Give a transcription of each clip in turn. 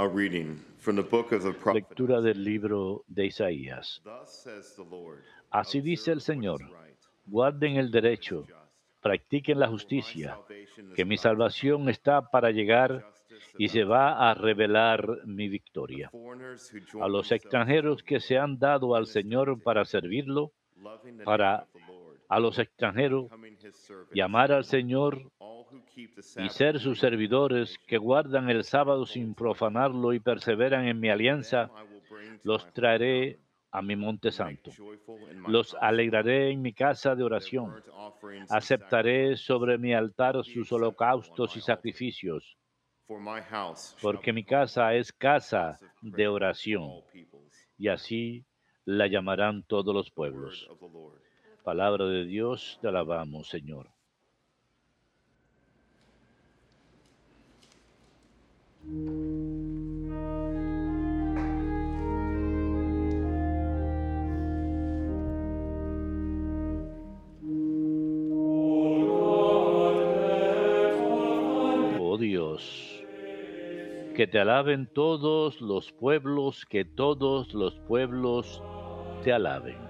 A reading from the book of the prophet. Lectura del libro de Isaías. Así dice el Señor. Guarden el derecho, practiquen la justicia, que mi salvación está para llegar y se va a revelar mi victoria. A los extranjeros que se han dado al Señor para servirlo, para a los extranjeros llamar al Señor y ser sus servidores que guardan el sábado sin profanarlo y perseveran en mi alianza, los traeré a mi monte santo. Los alegraré en mi casa de oración. Aceptaré sobre mi altar sus holocaustos y sacrificios, For my house shall porque mi casa es casa de oración, y así la llamarán todos los pueblos. Palabra de Dios, te alabamos, Señor. Oh Dios, que te alaben todos los pueblos, que todos los pueblos te alaben.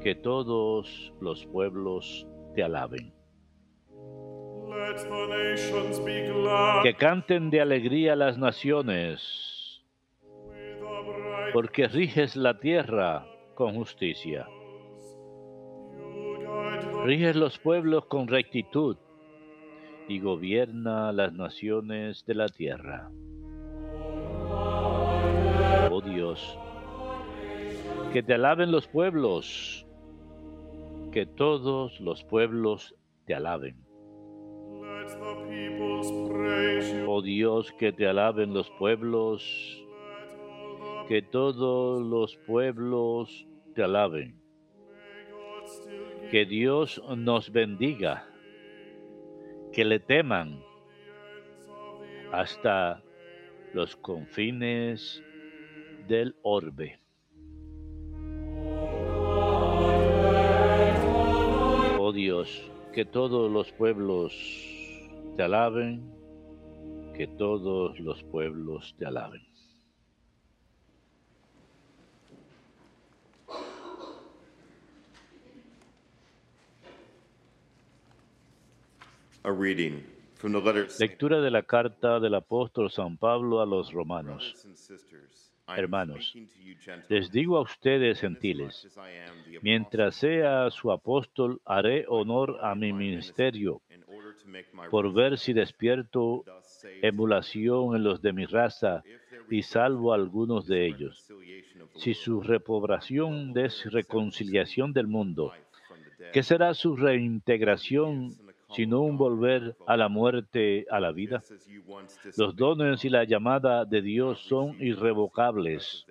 que todos los pueblos te alaben. Que canten de alegría las naciones, porque riges la tierra con justicia. Riges los pueblos con rectitud y gobierna las naciones de la tierra. Oh Dios, que te alaben los pueblos, que todos los pueblos te alaben. Oh Dios, que te alaben los pueblos, que todos los pueblos te alaben. Que Dios nos bendiga, que le teman hasta los confines del orbe. Dios, que todos los pueblos te alaben, que todos los pueblos te alaben. A reading from the letter Lectura de la carta del apóstol San Pablo a los romanos. Hermanos, Les digo a ustedes gentiles, mientras sea su apóstol, haré honor a mi ministerio, por ver si despierto emulación en los de mi raza y salvo a algunos de ellos. Si su reprobación es reconciliación del mundo, ¿qué será su reintegración sino un volver a la muerte, a la vida? Los dones y la llamada de Dios son irrevocables.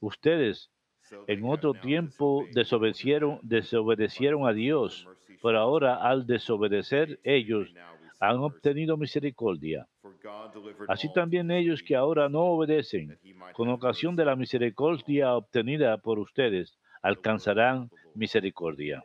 Ustedes en otro tiempo desobedecieron, desobedecieron a Dios, pero ahora al desobedecer ellos han obtenido misericordia. Así también ellos que ahora no obedecen, con ocasión de la misericordia obtenida por ustedes, alcanzarán misericordia.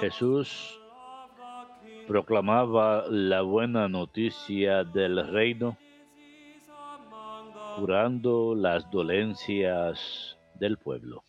Jesús proclamaba la buena noticia del reino, curando las dolencias del pueblo.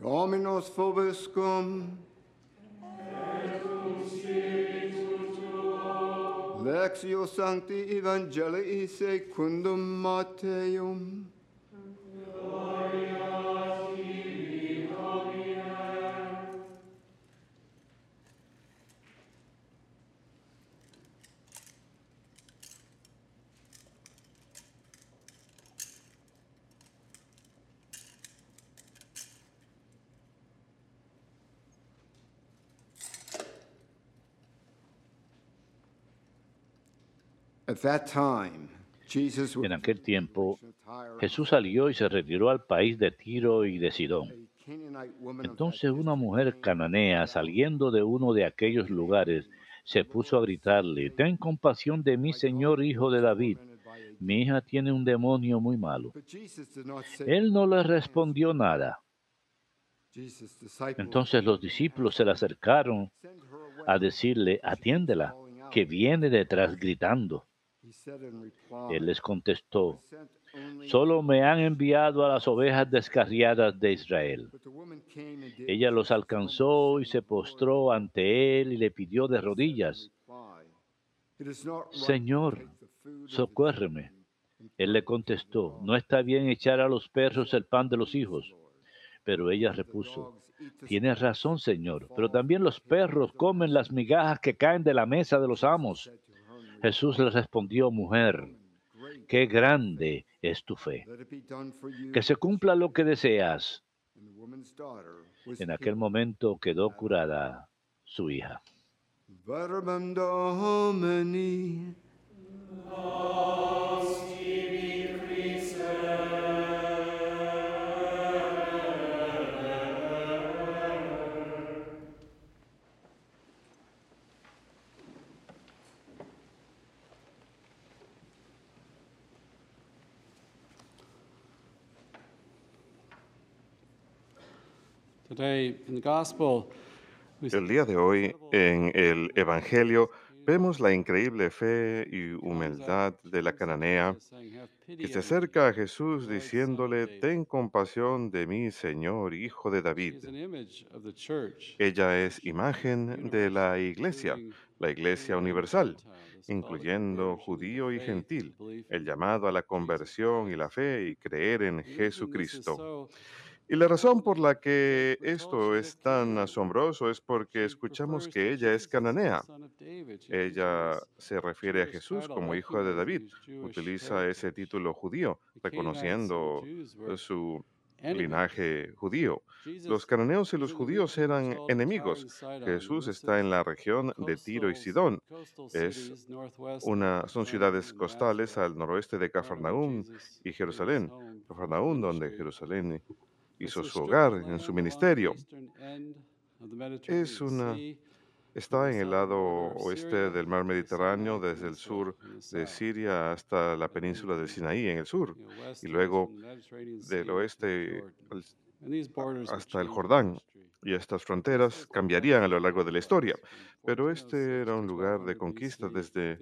Dominus vobiscum. Lectio Sancti Evangelii secundum Matteum. En aquel tiempo, Jesús salió y se retiró al país de Tiro y de Sidón. Entonces una mujer cananea, saliendo de uno de aquellos lugares, se puso a gritarle, Ten compasión de mí, Señor, hijo de David. Mi hija tiene un demonio muy malo. Él no le respondió nada. Entonces los discípulos se le acercaron a decirle, atiéndela, que viene detrás gritando. Él les contestó, "Sent only solo me han enviado a las ovejas descarriadas de Israel. Ella los alcanzó y se postró ante él y le pidió de rodillas, Señor, socórreme. Él le contestó, dogs." no está bien echar a los perros el pan de los hijos. Pero ella repuso, tienes razón, Señor, pero también los perros comen las migajas que caen de la mesa de los amos. Jesús le respondió, mujer, "Woman, great qué grande es tu fe. Que se cumpla lo que deseas. En aquel momento quedó curada su hija. El día de hoy, en el Evangelio, vemos la increíble fe y humildad de la cananea que se acerca a Jesús diciéndole, Ten compasión de mí, Señor, hijo de David. Ella es imagen de la iglesia, la iglesia universal, incluyendo judío y gentil, el llamado a la conversión y la fe y creer en Jesucristo. Y la razón por la que esto es tan asombroso es porque escuchamos que ella es cananea. Ella se refiere a Jesús como hijo de David, utiliza ese título judío, reconociendo su linaje judío. Los cananeos y los judíos eran enemigos. Jesús está en la región de Tiro y Sidón. Es una, son ciudades costales al noroeste de Cafarnaúm y Jerusalén. Cafarnaúm, donde Jerusalén hizo su hogar en su ministerio. Es una, está en el lado oeste del mar Mediterráneo, desde el sur de Siria hasta la península del Sinaí en el sur, y luego del oeste hasta el Jordán. Y estas fronteras cambiarían a lo largo de la historia. Pero este era un lugar de conquista desde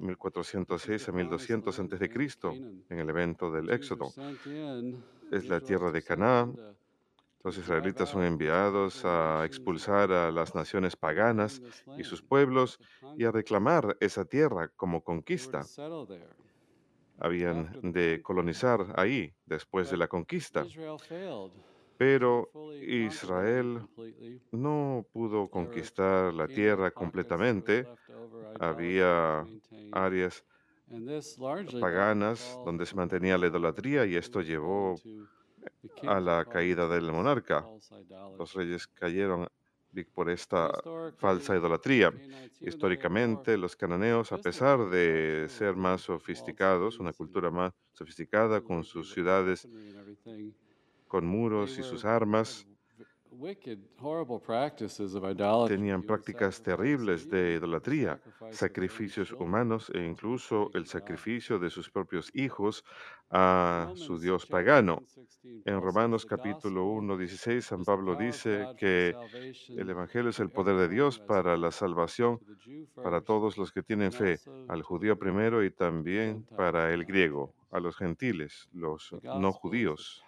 1406 a 1200 a.C., en el evento del Éxodo. Es la tierra de Canaán. Los israelitas son enviados a expulsar a las naciones paganas y sus pueblos y a reclamar esa tierra como conquista. Habían de colonizar ahí después de la conquista. Pero Israel no pudo conquistar la tierra completamente. Había áreas paganas donde se mantenía la idolatría y esto llevó a la caída del monarca. Los reyes cayeron por esta falsa idolatría. Históricamente, los cananeos, a pesar de ser más sofisticados, una cultura más sofisticada, con sus ciudades, con muros y sus armas, tenían prácticas terribles de idolatría, sacrificios humanos e incluso el sacrificio de sus propios hijos a su dios pagano. En Romanos capítulo 1, 16, San Pablo dice que el Evangelio es el poder de Dios para la salvación para todos los que tienen fe, al judío primero y también para el griego, a los gentiles, los no judíos.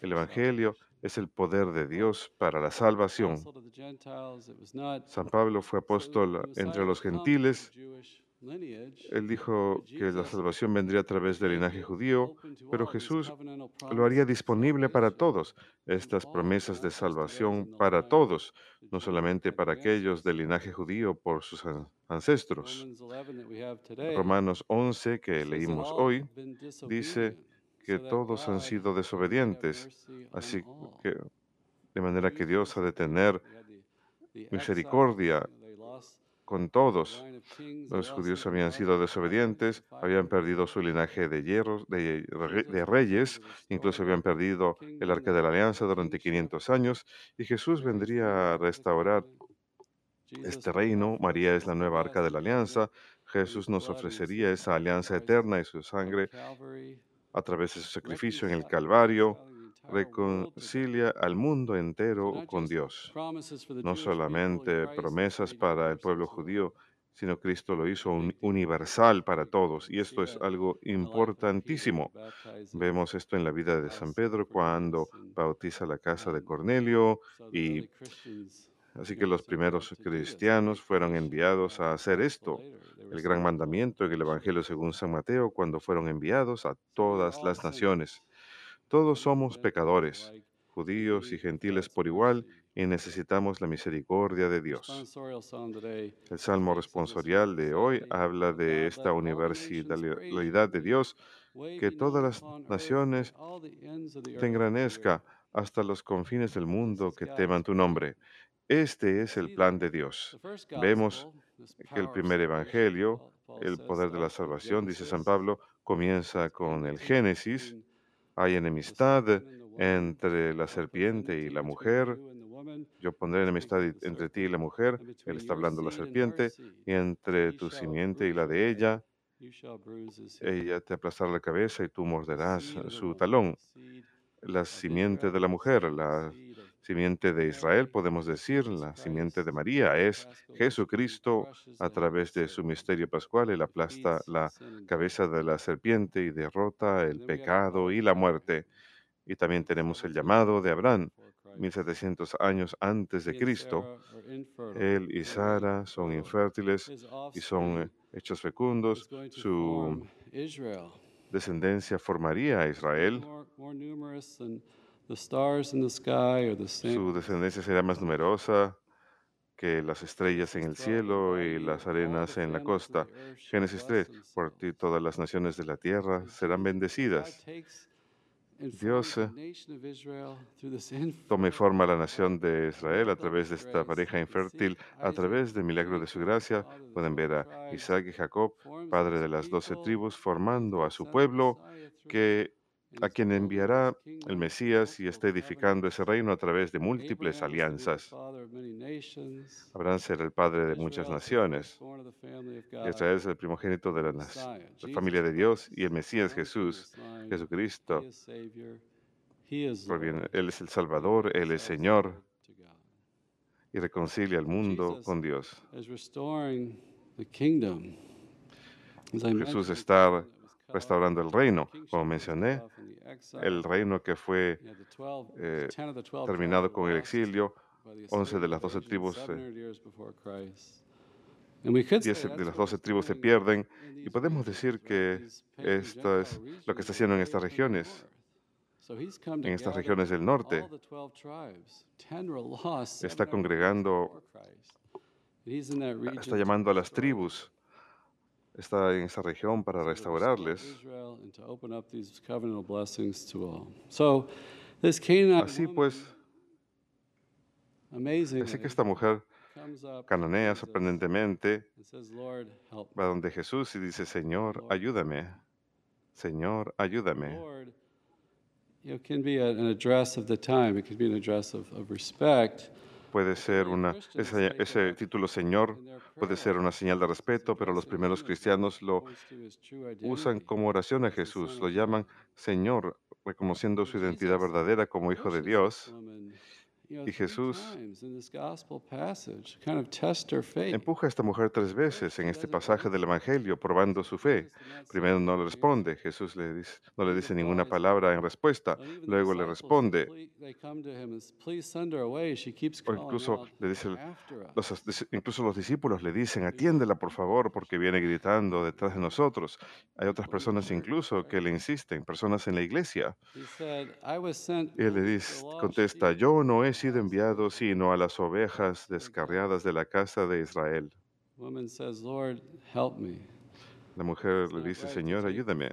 El Evangelio es el poder de Dios para la salvación. San Pablo fue apóstol entre los gentiles. Él dijo que la salvación vendría a través del linaje judío, pero Jesús lo haría disponible para todos, estas promesas de salvación para todos, no solamente para aquellos del linaje judío por sus ancestros. Romanos 11, que leímos hoy, dice que todos han sido desobedientes, así que de manera que Dios ha de tener misericordia con todos. Los judíos habían sido desobedientes, habían perdido su linaje de hierros, de, de reyes, incluso habían perdido el arca de la alianza durante 500 años, y Jesús vendría a restaurar este reino. María es la nueva arca de la alianza. Jesús nos ofrecería esa alianza eterna y su sangre a través de su sacrificio en el Calvario, reconcilia al mundo entero con Dios. No solamente promesas para el pueblo judío, sino Cristo lo hizo un- universal para todos. Y esto es algo importantísimo. Vemos esto en la vida de San Pedro cuando bautiza la casa de Cornelio y así que los primeros cristianos fueron enviados a hacer esto, el gran mandamiento en el Evangelio según San Mateo, cuando fueron enviados a todas las naciones. Todos somos pecadores, judíos y gentiles por igual, y necesitamos la misericordia de Dios. El Salmo responsorial de hoy habla de esta universalidad de Dios, que todas las naciones te engrandezca hasta los confines del mundo que teman tu nombre. Este es el plan de Dios. Vemos que el primer evangelio, el poder de la salvación, dice San Pablo, comienza con el Génesis. Hay enemistad entre la serpiente y la mujer. Yo pondré enemistad entre ti y la mujer. Él está hablando de la serpiente. Y entre tu simiente y la de ella. Ella te aplastará la cabeza y tú morderás su talón. La simiente de la mujer, la simiente de Israel, podemos decir, la simiente de María, es Jesucristo a través de su misterio pascual. Él aplasta la cabeza de la serpiente y derrota el pecado y la muerte. Y también tenemos el llamado de Abraham, 1700 años antes de Cristo. Él y Sara son infértiles y son hechos fecundos. Su descendencia formaría a Israel. Su descendencia será más numerosa que las estrellas en el cielo y las arenas en la costa. Génesis 3, por ti todas las naciones de la tierra serán bendecidas. Dios eh, toma y forma la nación de Israel a través de esta pareja infértil, a través del milagro de su gracia. Pueden ver a Isaac y Jacob, padre de las doce tribus, formando a su pueblo, que a quien enviará el Mesías y está edificando ese reino a través de múltiples alianzas. Abraham será el padre de muchas naciones. Israel es el primogénito de la, familia de Dios y el Mesías Jesús, Jesucristo, proviene- Él es el Salvador, Él es Señor y reconcilia al mundo con Dios. Jesús está restaurando el reino, como mencioné, el reino que fue eh, terminado con el exilio, 11 de las 12 tribus, eh, 10 de las 12 tribus se pierden. Y podemos decir que esto es lo que está haciendo en estas regiones, en estas regiones del norte. Está congregando, está llamando a las tribus, está en esa región para restaurarles. Así pues. Así que esta mujer cananea sorprendentemente, va donde Jesús y dice, Señor, ayúdame. Señor, ayúdame. Know, can be an address of the time. It can be an address of, of respect. Puede ser una, ese, ese título Señor puede ser una señal de respeto, pero los primeros cristianos lo usan como oración a Jesús, lo llaman Señor, reconociendo su identidad verdadera como Hijo de Dios. Y Jesús Empuja a esta mujer tres veces en este pasaje del Evangelio, probando su fe. Primero no le responde, Jesús le dice, no le dice ninguna palabra en respuesta. Luego le responde, o incluso le dice, los, incluso los discípulos le dicen, atiéndela por favor, porque viene gritando detrás de nosotros. Hay otras personas incluso que le insisten, personas en la iglesia. Y él le dice, contesta, yo no he sido enviado sino a las ovejas descarriadas de la casa de Israel. Woman says, Lord, help me. La mujer le dice, Señor, ayúdame.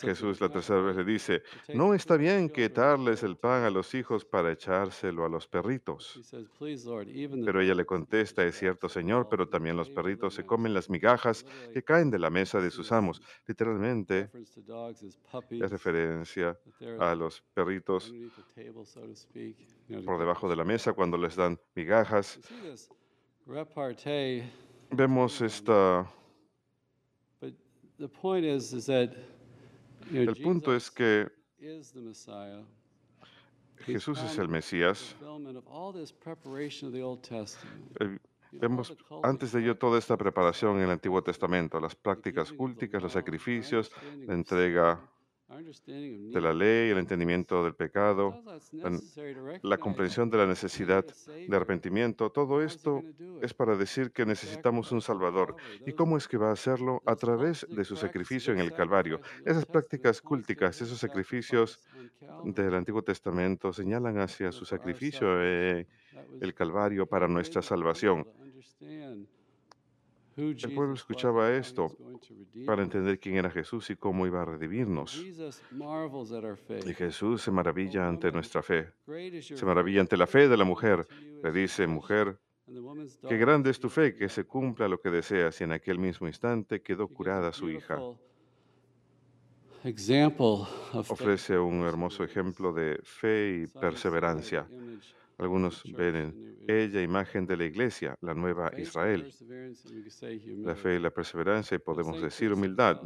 Jesús la tercera vez le dice, no está bien quitarles el pan a los hijos para echárselo a los perritos. Pero ella le contesta, es cierto, Señor, pero también los perritos se comen las migajas que caen de la mesa de sus amos. Literalmente, es referencia a los perritos por debajo de la mesa cuando les dan migajas. Vemos esta... El punto es Jesus que is the Messiah. Jesús es el Mesías. Eh, Vemos antes de ello toda esta preparación en el Antiguo Testamento, las prácticas cúlticas, los sacrificios, la entrega de la ley, el entendimiento del pecado, la- comprensión de la necesidad de arrepentimiento. Todo esto es para decir que necesitamos un Salvador. ¿Y cómo es que va a hacerlo? A través de su sacrificio en el Calvario. Esas prácticas cúlticas, esos sacrificios del Antiguo Testamento señalan hacia su sacrificio en el Calvario para nuestra salvación. El pueblo escuchaba esto para entender quién era Jesús y cómo iba a redimirnos. Y Jesús se maravilla ante nuestra fe. Se maravilla ante la fe de la mujer. Le dice, mujer, qué grande es tu fe, que se cumpla lo que deseas. Y en aquel mismo instante quedó curada su hija. Ofrece un hermoso ejemplo de fe y perseverancia. Algunos ven en ella imagen de la iglesia, la nueva Israel. La fe y la perseverancia, y podemos decir humildad.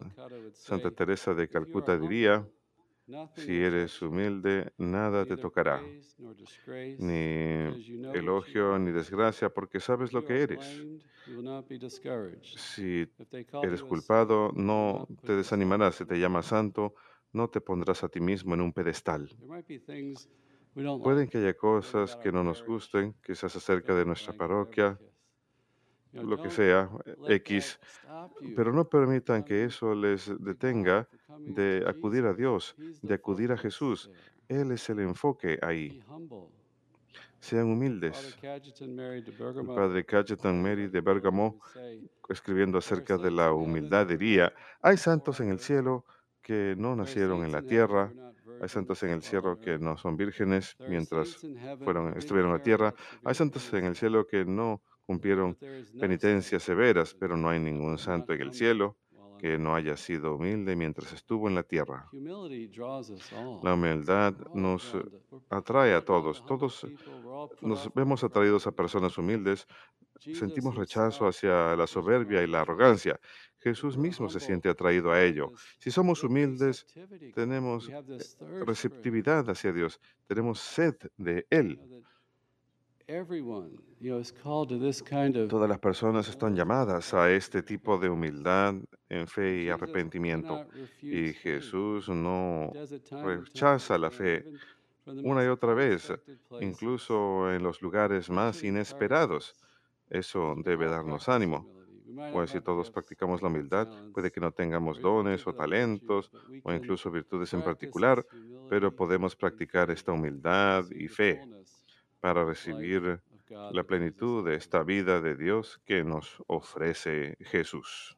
Santa Teresa de Calcuta diría, si eres humilde, nada te tocará, ni elogio ni desgracia, porque sabes lo que eres. Si eres culpado, no te desanimarás. Si te llamas santo, no te pondrás a ti mismo en un pedestal. Pueden que haya cosas que no nos gusten, quizás acerca de nuestra parroquia, lo que sea, X, pero no permitan que eso les detenga de acudir a Dios, de acudir a Jesús. Él es el enfoque ahí. Sean humildes. El padre Cajetan Mary de Bergamo, escribiendo acerca de la humildad, diría, hay santos en el cielo que no nacieron en la tierra, hay santos en el cielo que no son vírgenes mientras estuvieron en la tierra, hay santos en el cielo que no cumplieron penitencias severas, pero no hay ningún santo en el cielo que no haya sido humilde mientras estuvo en la tierra. La humildad nos atrae a todos. Todos nos vemos atraídos a personas humildes. Sentimos rechazo hacia la soberbia y la arrogancia. Jesús mismo se siente atraído a ello. Si somos humildes, tenemos eh, receptividad hacia Dios. Tenemos sed de Él. Todas las personas están llamadas a este tipo de humildad en fe y arrepentimiento. Y Jesús no rechaza la fe una y otra vez, incluso en los lugares más inesperados. Eso debe darnos ánimo. Pues si todos practicamos la humildad, puede que no tengamos dones o talentos o incluso virtudes en particular, pero podemos practicar esta humildad y fe para recibir la plenitud de esta vida de Dios que nos ofrece Jesús.